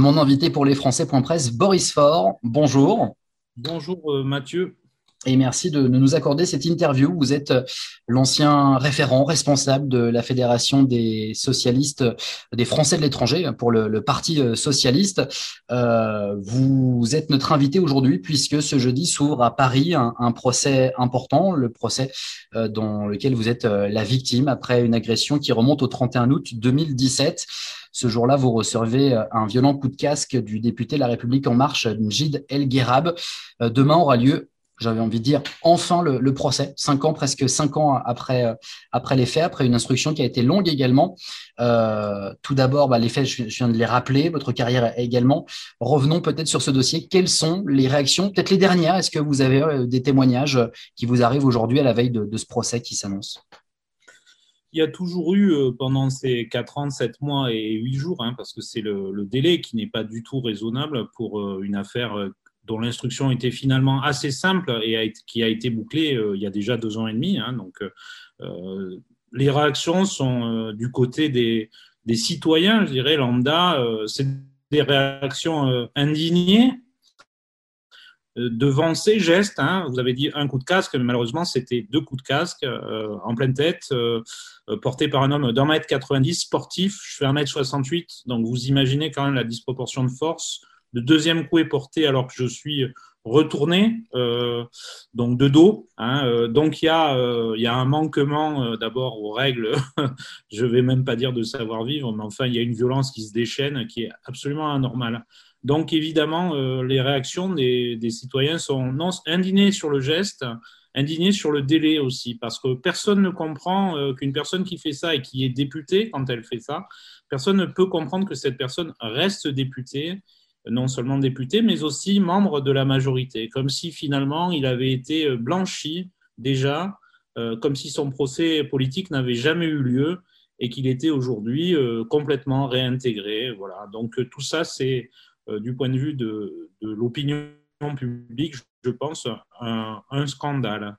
Mon invité pour les Français.presse, Boris Faure. Bonjour. Bonjour euh, Mathieu. Et merci de, nous accorder cette interview. Vous êtes euh, l'ancien référent responsable de la Fédération des socialistes des Français de l'étranger pour le, Parti euh, socialiste. vous êtes notre invité aujourd'hui puisque ce jeudi s'ouvre à Paris un, un, procès important, le procès dans lequel vous êtes la victime après une agression qui remonte au 31 août 2017. Ce jour-là, vous recevez euh, un violent coup de casque du député La République En Marche, Mjid El Guerab. Euh, demain aura lieu j'avais envie de dire, enfin le, procès, cinq ans, presque cinq ans après, euh, après les faits, après une instruction qui a été longue également. tout d'abord, bah, les faits, je, viens de les rappeler, votre carrière également. Revenons peut-être sur ce dossier. Quelles sont les réactions, peut-être les dernières? Est-ce que vous avez des témoignages qui vous arrivent aujourd'hui à la veille de ce procès qui s'annonce? Y a toujours eu euh, pendant ces 4 ans, 7 mois et 8 jours, hein, parce que c'est le, délai qui n'est pas du tout raisonnable pour euh, une affaire euh, dont l'instruction était finalement assez simple et qui a été bouclée il y a déjà deux ans et demi. Hein, donc, les réactions sont du côté des, citoyens, je dirais, lambda. c'est des réactions indignées devant ces gestes, hein, vous avez dit un coup de casque, mais malheureusement c'était deux coups de casque en pleine tête, euh, portés par un homme d'un mètre 90, sportif, je fais un mètre 68, donc vous imaginez quand même la disproportion de force. Le deuxième coup est porté alors que je suis retourné, donc de dos. Hein, donc il y, a, un manquement d'abord aux règles, je vais même pas dire de savoir vivre, mais enfin il y a une violence qui se déchaîne qui est absolument anormale. Donc évidemment, euh, les réactions des, citoyens sont non, indignées sur le geste, indignées sur le délai aussi, parce que personne ne comprend euh, qu'une personne qui fait ça et qui est députée quand elle fait ça, personne ne peut comprendre que cette personne reste députée, non seulement députée, mais aussi membre de la majorité, comme si finalement il avait été euh, blanchi déjà, comme si son procès politique n'avait jamais eu lieu et qu'il était aujourd'hui complètement réintégré. Voilà. Donc tout ça, c'est euh, du point de vue de, l'opinion publique, je pense, un, scandale.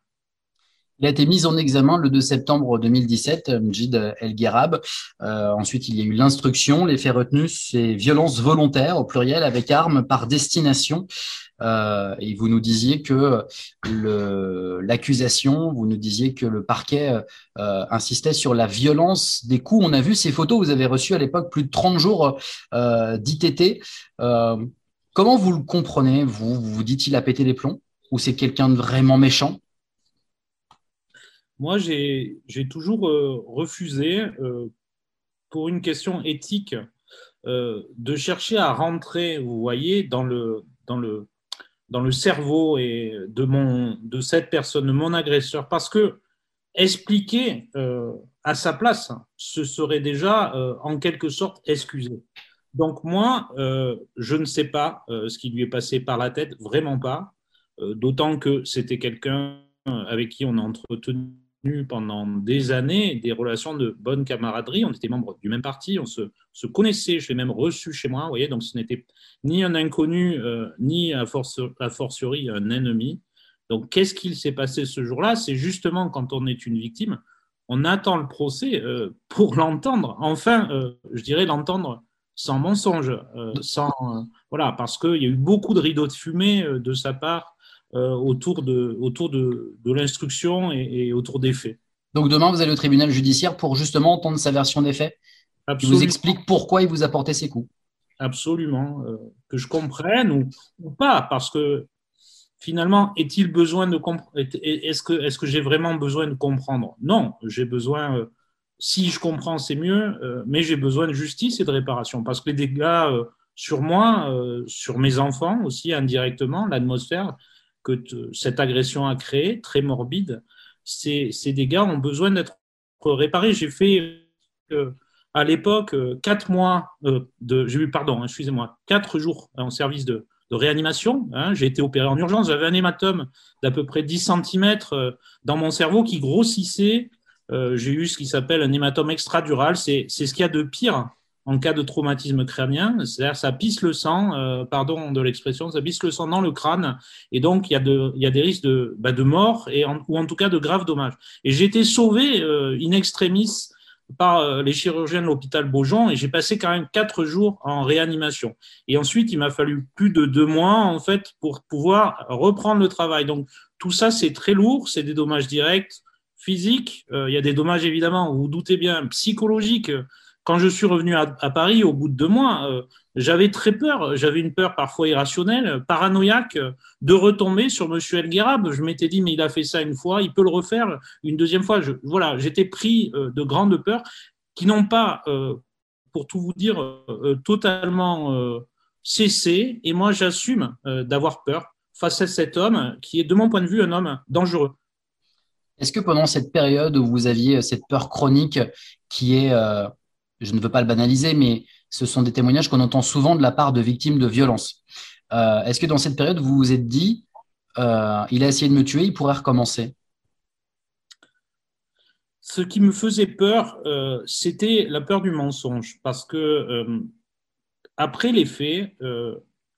Il a été mis en examen le 2 septembre 2017, Mjid El Gherab. Euh, ensuite, il y a eu l'instruction. Les faits retenus, c'est violence volontaire au pluriel avec armes par destination. Euh, et vous nous disiez que l'accusation, vous nous disiez que le parquet euh, insistait sur la violence des coups. On a vu ces photos, vous avez reçu à l'époque plus de 30 jours euh, d'ITT. Comment vous le comprenez Vous? Vous, dites il a pété les plombs? Ou c'est quelqu'un de vraiment méchant? Moi, j'ai toujours refusé, pour une question éthique, de chercher à rentrer, vous voyez, dans le, cerveau de, cette personne, de mon agresseur, parce que expliquer euh, à sa place, ce serait déjà euh, en quelque sorte excuser. Donc moi, euh, je ne sais pas ce qui lui est passé par la tête, vraiment pas, d'autant que c'était quelqu'un avec qui on a entretenu pendant des années des relations de bonne camaraderie. On était membres du même parti, on se, connaissait. Je l'ai même reçu chez moi, vous voyez, donc ce n'était ni un inconnu, euh, ni à, force, à fortiori un ennemi. Donc qu'est-ce qu'il s'est passé ce jour-là? C'est justement quand on est une victime, on attend le procès euh, pour l'entendre. Enfin, euh, je dirais l'entendre sans mensonge, sans voilà, parce qu'il y a eu beaucoup de rideaux de fumée de sa part euh, autour de, autour de, de l'instruction et, autour des faits. Donc demain, vous allez au tribunal judiciaire pour justement entendre sa version des faits Absolument. vous explique pourquoi il vous a porté ces coups. Absolument. Euh, que je comprenne ou, ou, pas, parce que finalement, est-il besoin de comprendre Est-ce que, est que j'ai vraiment besoin de comprendre? Non, j'ai besoin. Euh, si je comprends, c'est mieux, mais j'ai besoin de justice et de réparation. Parce que les dégâts sur moi, sur mes enfants aussi indirectement, l'atmosphère, que cette agression a créé, très morbide, ces, dégâts ont besoin d'être réparés. J'ai fait euh, à l'époque euh, quatre mois euh, de, j'ai eu pardon, excusez-moi, quatre jours en service de, de réanimation. Hein. j'ai été opéré en urgence. J'avais un hématome d'à peu près 10 cm dans mon cerveau qui grossissait. J'ai eu ce qui s'appelle un hématome extradural. C'est, c'est ce qu'il y a de pire en cas de traumatisme crânien, c'est-à-dire ça pisse le sang, euh, pardon de l'expression, ça pisse le sang dans le crâne, et donc il y a, de, il y a des risques de, bah, de mort et ou en tout cas de graves dommages. Et j'ai été sauvé euh, in extremis par les chirurgiens de l'hôpital Beaujon et j'ai passé quand même quatre jours en réanimation. Et ensuite, il m'a fallu plus de deux mois en fait pour pouvoir reprendre le travail. Donc tout ça, c'est très lourd, c'est des dommages directs physiques. il y a des dommages évidemment, vous vous doutez bien, psychologiques. Quand je suis revenu à, Paris au bout de deux mois, j'avais très peur, j'avais une peur parfois irrationnelle, paranoïaque, de retomber sur M. Elguerab. Je m'étais dit, mais il a fait ça une fois, il peut le refaire une deuxième fois. Voilà, j'étais pris euh, de grandes peurs qui n'ont pas, euh, pour tout vous dire, euh, totalement cessé. Et moi, j'assume d'avoir peur face à cet homme qui est, de mon point de vue, un homme dangereux. Est-ce que pendant cette période où vous aviez cette peur chronique qui est, je ne veux pas le banaliser, mais ce sont des témoignages qu'on entend souvent de la part de victimes de violences. Euh, est-ce que dans cette période, vous vous êtes dit, euh, il a essayé de me tuer, il pourrait recommencer? Ce qui me faisait peur, euh, c'était la peur du mensonge, parce que après les faits,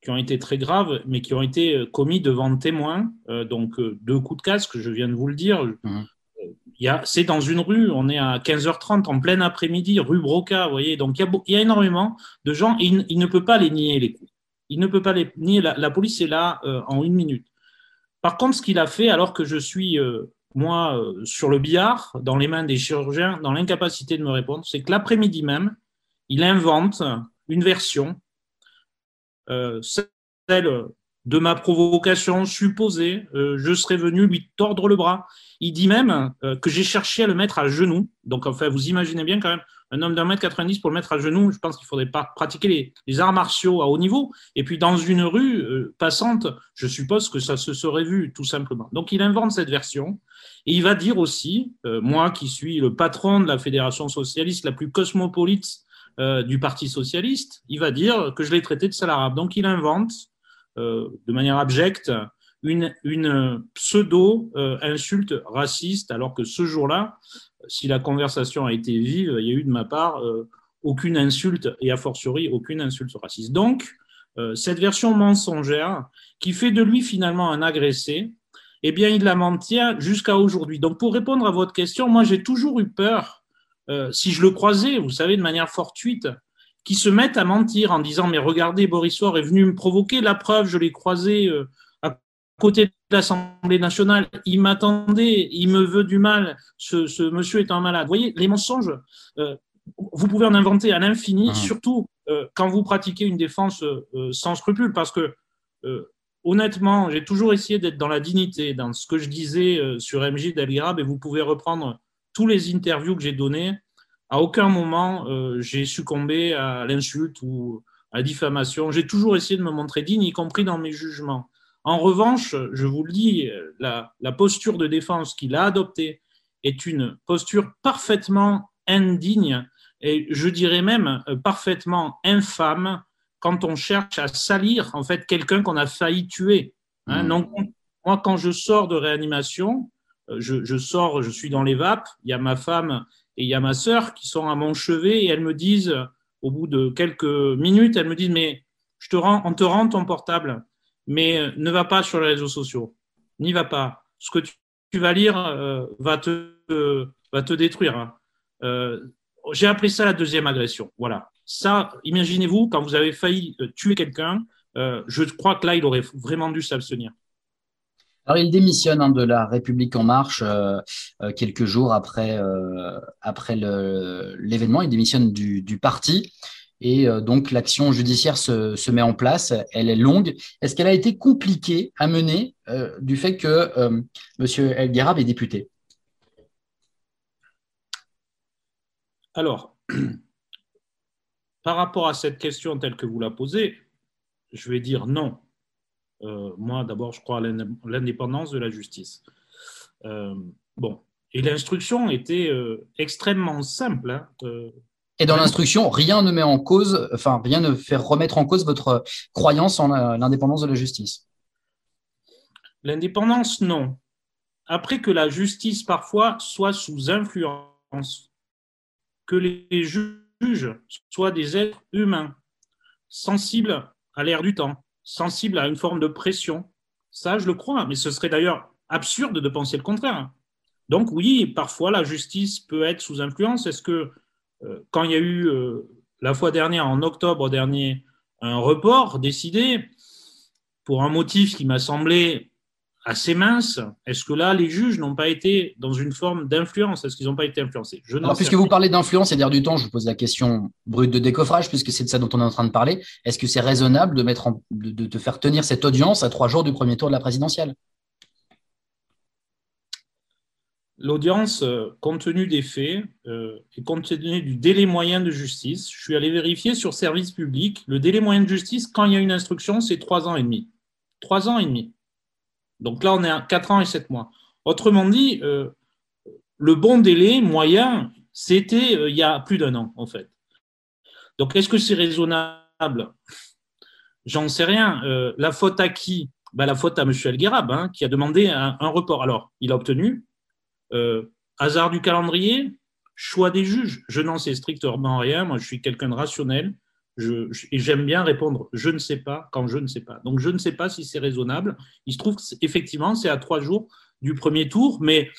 qui ont été très graves, mais qui ont été commis devant témoins, donc deux coups de casque, je viens de vous le dire, mmh c'est dans une rue, on est à 15h30 en plein après-midi, rue Broca, vous voyez. Donc il y a, énormément de gens, il, ne peut pas les nier les coups. Il ne peut pas les nier. La, police est là euh, en une minute. Par contre, ce qu'il a fait, alors que je suis euh, moi euh, sur le billard, dans les mains des chirurgiens, dans l'incapacité de me répondre, c'est que l'après-midi même, il invente une version, celle de ma provocation supposée, je serais venu lui tordre le bras. Il dit même euh, que j'ai cherché à le mettre à genoux. Donc, enfin, vous imaginez bien quand même un homme d'un mètre 90 pour le mettre à genoux. Je pense qu'il faudrait pas pratiquer les, arts martiaux à haut niveau. Et puis, dans une rue euh, passante, je suppose que ça se serait vu tout simplement. Donc, il invente cette version. Et il va dire aussi, euh, moi qui suis le patron de la fédération socialiste la plus cosmopolite du Parti socialiste, il va dire que je l'ai traité de sale arabe. Donc, il invente de manière abjecte une, pseudo-insulte raciste, alors que ce jour-là, si la conversation a été vive, il y a eu de ma part euh, aucune insulte et a fortiori aucune insulte raciste. Donc, euh, cette version mensongère qui fait de lui finalement un agressé, eh bien, il la maintient jusqu'à aujourd'hui. Donc, pour répondre à votre question, moi, j'ai toujours eu peur, euh, si je le croisais, vous savez, de manière fortuite, qui se mettent à mentir en disant Mais regardez, Boris Soir est venu me provoquer, la preuve, je l'ai croisé côté de l'Assemblée nationale, il m'attendait, il me veut du mal, ce, monsieur est un malade. Vous voyez, les mensonges, euh, vous pouvez en inventer à l'infini, ah. surtout euh, quand vous pratiquez une défense euh, sans scrupule, parce que honnêtement, j'ai toujours essayé d'être dans la dignité, dans ce que je disais sur MJ d'Alirab, et vous pouvez reprendre tous les interviews que j'ai données. À aucun moment, j'ai succombé à l'insulte ou à la diffamation. J'ai toujours essayé de me montrer digne, y compris dans mes jugements. En revanche, je vous le dis, la, posture de défense qu'il a adoptée est une posture parfaitement indigne et je dirais même euh, parfaitement infâme quand on cherche à salir en fait quelqu'un qu'on a failli tuer. Hein. Donc, mmh. moi, quand je sors de réanimation, euh, je, sors, je suis dans les vapes, il y a ma femme et il y a ma sœur qui sont à mon chevet et elles me disent, au bout de quelques minutes, elles me disent, mais je te rends, on te rend ton portable mais euh, ne va pas sur les réseaux sociaux. N'y va pas. Ce que tu, vas lire euh, va, te, détruire. Hein. J'ai appris ça la deuxième agression. Voilà. Ça, imaginez-vous, quand vous avez failli tuer quelqu'un, je crois que là, il aurait vraiment dû s'abstenir. Alors, il démissionne hein, de la République en marche quelques jours après, après l'événement. Il démissionne du, parti et euh, donc l'action judiciaire se, met en place. Elle est longue. Est-ce qu'elle a été compliquée à mener euh, du fait que euh, M. El Gharab est député? Alors, par rapport à cette question telle que vous la posez, je vais dire non. Moi, d'abord, je crois à l'indépendance de la justice. bon, et l'instruction était extrêmement simple. Hein, et dans l'instruction, rien ne met en cause, enfin, rien ne fait remettre en cause votre croyance en l'indépendance de la justice. L'indépendance, non. Après que la justice, parfois, soit sous influence, que les juges soient des êtres humains, sensibles à l'air du temps, sensibles à une forme de pression, ça, je le crois, mais ce serait d'ailleurs absurde de penser le contraire. Donc oui, parfois la justice peut être sous influence. Est-ce que quand il y a eu la fois dernière, en octobre dernier, un report décidé pour un motif qui m'a semblé assez mince, est-ce que là, les juges n'ont pas été dans une forme d'influence? Est-ce qu'ils n'ont pas été influencés? Je Alors, Puisque vous parlez d'influence et d'air du temps, je vous pose la question brute de décoffrage, puisque c'est de ça dont on est en train de parler. Est-ce que c'est raisonnable de, mettre de, de, faire tenir cette audience à trois jours du premier tour de la présidentielle? L'audience, euh, compte tenu des faits euh, et compte tenu du délai moyen de justice, je suis allé vérifier sur service public. Le délai moyen de justice, quand il y a une instruction, c'est trois ans et demi. Trois ans et demi. Donc là, on est à 4 ans et 7 mois. Autrement dit, euh, le bon délai moyen, c'était euh, il y a plus d'un an, en fait. Donc, est-ce que c'est raisonnable? J'en sais rien. Euh, la faute à qui? Ben, La faute à M. Elguerab, hein, qui a demandé un, report. Alors, il a obtenu. hasard du calendrier, choix des juges? Je n'en sais strictement rien. Moi, je suis quelqu'un de rationnel et j'aime bien répondre je ne sais pas quand je ne sais pas. Donc je ne sais pas si c'est raisonnable. Il se trouve qu'effectivement, c'est à trois jours du premier tour, mais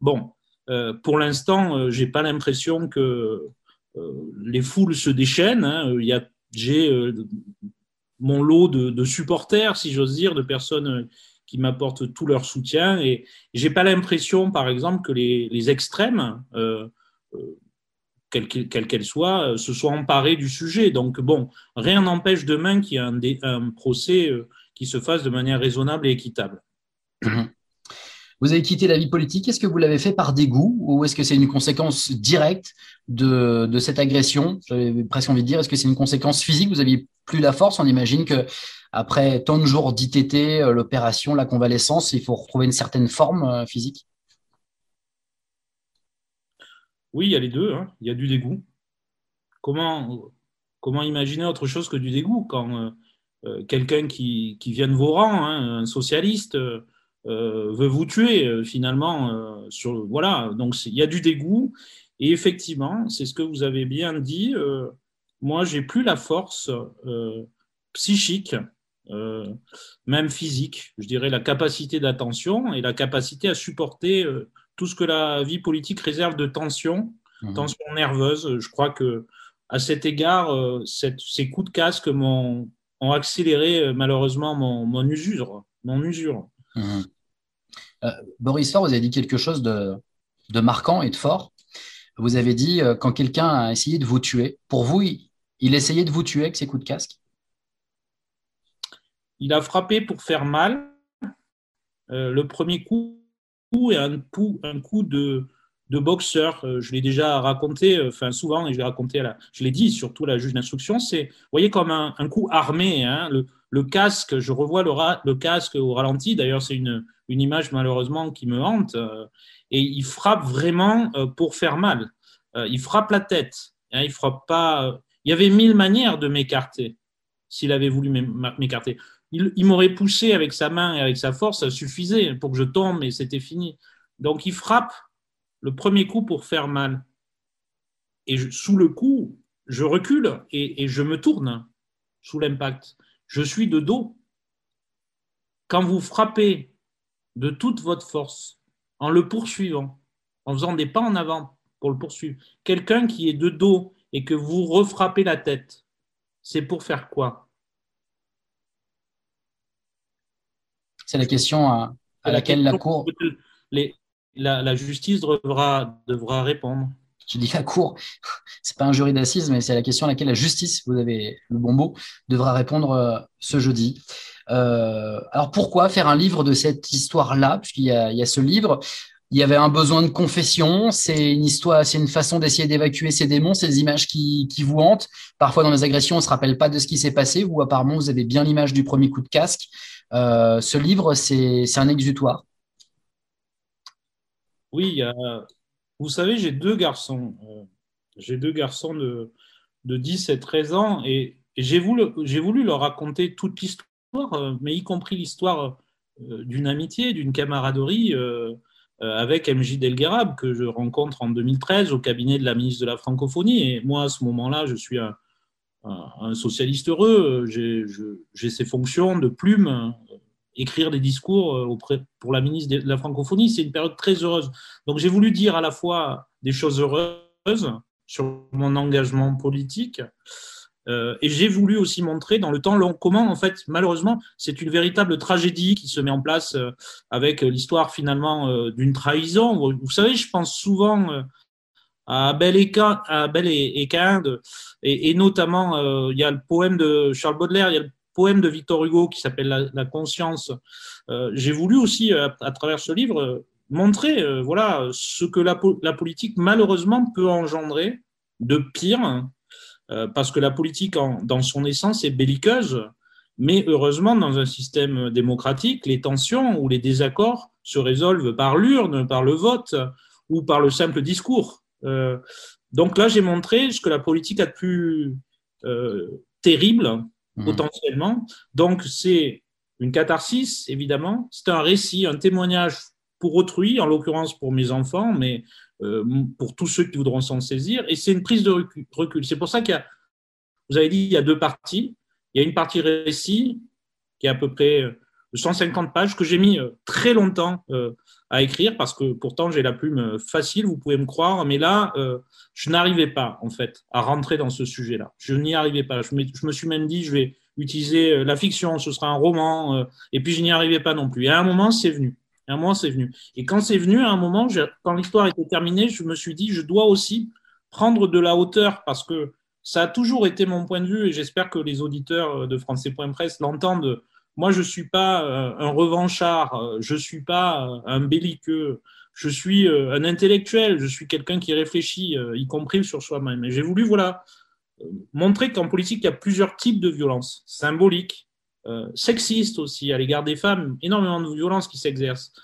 bon, euh, pour l'instant, euh, j'ai pas l'impression que euh, les foules se déchaînent. Hein. Il y a, j'ai mon lot de, supporters, si j'ose dire, de personnes qui m'apportent tout leur soutien, et j'ai pas l'impression, par exemple, que les extrêmes quelle qu'elle soit, euh, se soit emparée du sujet. Donc, bon, rien n'empêche demain qu'il y ait un, procès euh, qui se fasse de manière raisonnable et équitable. Vous avez quitté la vie politique. Est-ce que vous l'avez fait par dégoût ou est-ce que c'est une conséquence directe de, cette agression? J'avais presque envie de dire, est-ce que c'est une conséquence physique? Vous aviez plus la force. On imagine que après tant de jours d'ITT, euh, l'opération, la convalescence, il faut retrouver une certaine forme physique. Oui, il y a les deux. Hein. Il y a du dégoût. Comment, imaginer autre chose que du dégoût quand euh, euh, quelqu'un qui, vient de vos rangs, hein, un socialiste, euh, veut vous tuer finalement sur, Voilà, donc il y a du dégoût. Et effectivement, c'est ce que vous avez bien dit. moi, j'ai plus la force psychique, même physique, je dirais la capacité d'attention et la capacité à supporter tout ce que la vie politique réserve de tension, mhm. tension nerveuse. Je crois que à cet égard, euh, ces coups de casque m'ont ont accéléré euh, malheureusement mon, usure. Mon usure. Mhm. Euh, Boris Faure, vous avez dit quelque chose de, marquant et de fort. Vous avez dit quand quelqu'un a essayé de vous tuer, pour vous, il, essayait de vous tuer avec ses coups de casque? Il a frappé pour faire mal. le premier coup, et un coup, coup de, boxeur. Euh, je l'ai déjà raconté, euh, enfin souvent, et je l'ai raconté, à la, je l'ai dit surtout à la juge d'instruction, c'est, voyez, comme un, un coup armé. Hein, le, le, casque, je revois le, le casque au ralenti. D'ailleurs, c'est une, une image malheureusement qui me hante. Euh, et il frappe vraiment pour faire mal. Il frappe la tête. Hein, il frappe pas. Il y avait mille manières de m'écarter s'il avait voulu m'écarter il, m'aurait poussé avec sa main et avec sa force, ça suffisait pour que je tombe et c'était fini. Donc il frappe le premier coup pour faire mal. Et sous le coup, je recule et, je me tourne sous l'impact. Je suis de dos. Quand vous frappez de toute votre force en le poursuivant, en faisant des pas en avant pour le poursuivre, quelqu'un qui est de dos et que vous refrappez la tête, c'est pour faire quoi? C'est la question à, laquelle la Cour. la, justice devra, devra répondre. Je dis la Cour, c'est pas un jury d'assises, mais c'est la question à laquelle la justice, vous avez le bon mot, devra répondre euh, ce jeudi. Euh, alors pourquoi faire un livre de cette histoire-là? Puisqu'il y a, il y a ce livre, il y avait un besoin de confession, c'est une histoire, c'est une façon d'essayer d'évacuer ces démons, ces images qui, qui vous hantent. Parfois dans les agressions, on se rappelle pas de ce qui s'est passé, ou apparemment vous avez bien l'image du premier coup de casque. Euh, ce livre, c'est un exutoire. Oui, vous savez, j'ai deux garçons. Euh, j'ai deux garçons de, de 10 et 13 ans et, j'ai voulu, leur raconter toute l'histoire, euh, mais y compris l'histoire d'une amitié, d'une camaraderie avec MJ Delguerab que je rencontre en 2013 au cabinet de la ministre de la Francophonie. Et moi, à ce moment-là, je suis un, un, socialiste heureux. J'ai ces fonctions de plume. Écrire des discours euh, pour la ministre de la francophonie, c'est une période très heureuse. Donc j'ai voulu dire à la fois des choses heureuses sur mon engagement politique. Euh, et j'ai voulu aussi montrer dans le temps long comment, en fait, malheureusement, c'est une véritable tragédie qui se met en place euh, avec l'histoire finalement euh, d'une trahison. Vous, savez, je pense souvent à Abel et Cain, et, notamment, il y a le poème de Charles Baudelaire, il y a le poème de Victor Hugo qui s'appelle la, conscience. j'ai voulu aussi, à, à, travers ce livre, montrer voilà, ce que la, politique, malheureusement, peut engendrer de pire euh, parce que la politique, dans son essence, est belliqueuse. Mais heureusement, dans un système démocratique, les tensions ou les désaccords se résolvent par l'urne, par le vote ou par le simple discours. Euh, donc là, j'ai montré ce que la politique a de plus euh, terrible, mmh. potentiellement. Donc c'est une catharsis, évidemment. C'est un récit, un témoignage pour autrui, en l'occurrence pour mes enfants, mais euh, pour tous ceux qui voudront s'en saisir. Et c'est une prise de recul. C'est pour ça qu'il y a, vous avez dit, il y a deux parties. Il y a une partie récit qui est à peu près 150 euh, pages que j'ai mis euh, très longtemps à écrire parce que pourtant j'ai la plume facile, vous pouvez me croire, mais là, je n'arrivais pas en fait à rentrer dans ce sujet-là. Je n'y arrivais pas. Je me, suis même dit, je vais utiliser la fiction, ce sera un roman, et puis je n'y arrivais pas non plus. Et à un moment, c'est venu. À un moment, c'est venu. Et quand c'est venu, à un moment, quand l'histoire était terminée, je me suis dit, je dois aussi prendre de la hauteur parce que ça a toujours été mon point de vue et j'espère que les auditeurs de Français.press l'entendent. Moi, je ne suis pas euh, un revanchard, euh, je ne suis pas euh, un belliqueux, je suis un intellectuel, je suis quelqu'un qui réfléchit, y compris sur soi-même. Et j'ai voulu voilà, montrer qu'en politique, il y a plusieurs types de violences symboliques, euh, sexiste aussi à l'égard des femmes, énormément de violences qui s'exercent.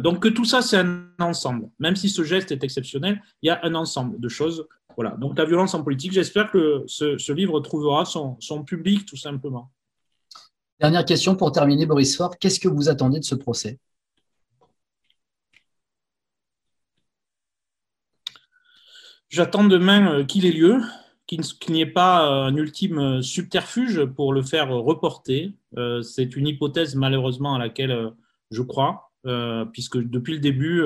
Donc que tout ça, c'est un ensemble. Même si ce geste est exceptionnel, il y a un ensemble de choses. Voilà. Donc la violence en politique, j'espère que ce, livre trouvera son, public tout simplement. Dernière question pour terminer, Boris Faure. Qu'est-ce que vous attendez de ce procès? J'attends demain euh, qu'il ait lieu qu'il n'y ait pas un ultime subterfuge pour le faire reporter. Euh, c'est une hypothèse malheureusement à laquelle euh, je crois, euh, puisque depuis le début,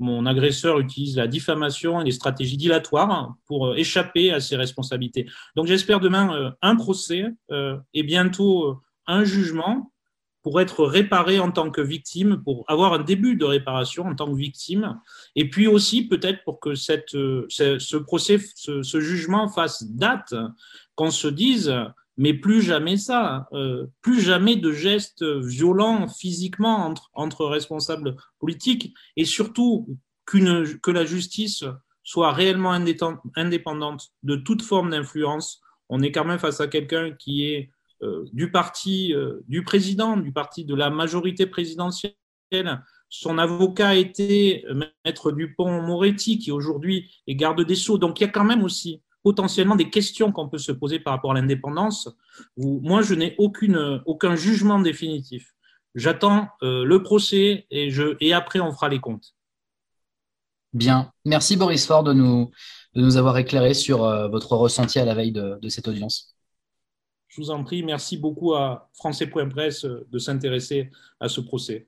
mon agresseur utilise la diffamation et les stratégies dilatoires pour échapper à ses responsabilités. Donc j'espère demain un procès et bientôt un jugement pour être réparé en tant que victime, pour avoir un début de réparation en tant que victime, et puis aussi peut-être pour que cette, ce, procès, ce, jugement fasse date, qu'on se dise, mais plus jamais ça, euh, plus jamais de gestes violents physiquement entre, entre responsables politiques, et surtout qu'une, que la justice soit réellement indépendante de toute forme d'influence. On est quand même face à quelqu'un qui est euh, du parti euh, du président, du parti de la majorité présidentielle. Son avocat était maître Dupont-Moretti, qui aujourd'hui est garde des Sceaux. Donc il y a quand même aussi potentiellement des questions qu'on peut se poser par rapport à l'indépendance. Moi, je n'ai aucun jugement définitif. J'attends euh, le procès et, après, on fera les comptes. Bien. Merci Boris Ford de nous avoir éclairé sur votre ressenti à la veille de cette audience. Je vous en prie, merci beaucoup à Français.press de s'intéresser à ce procès.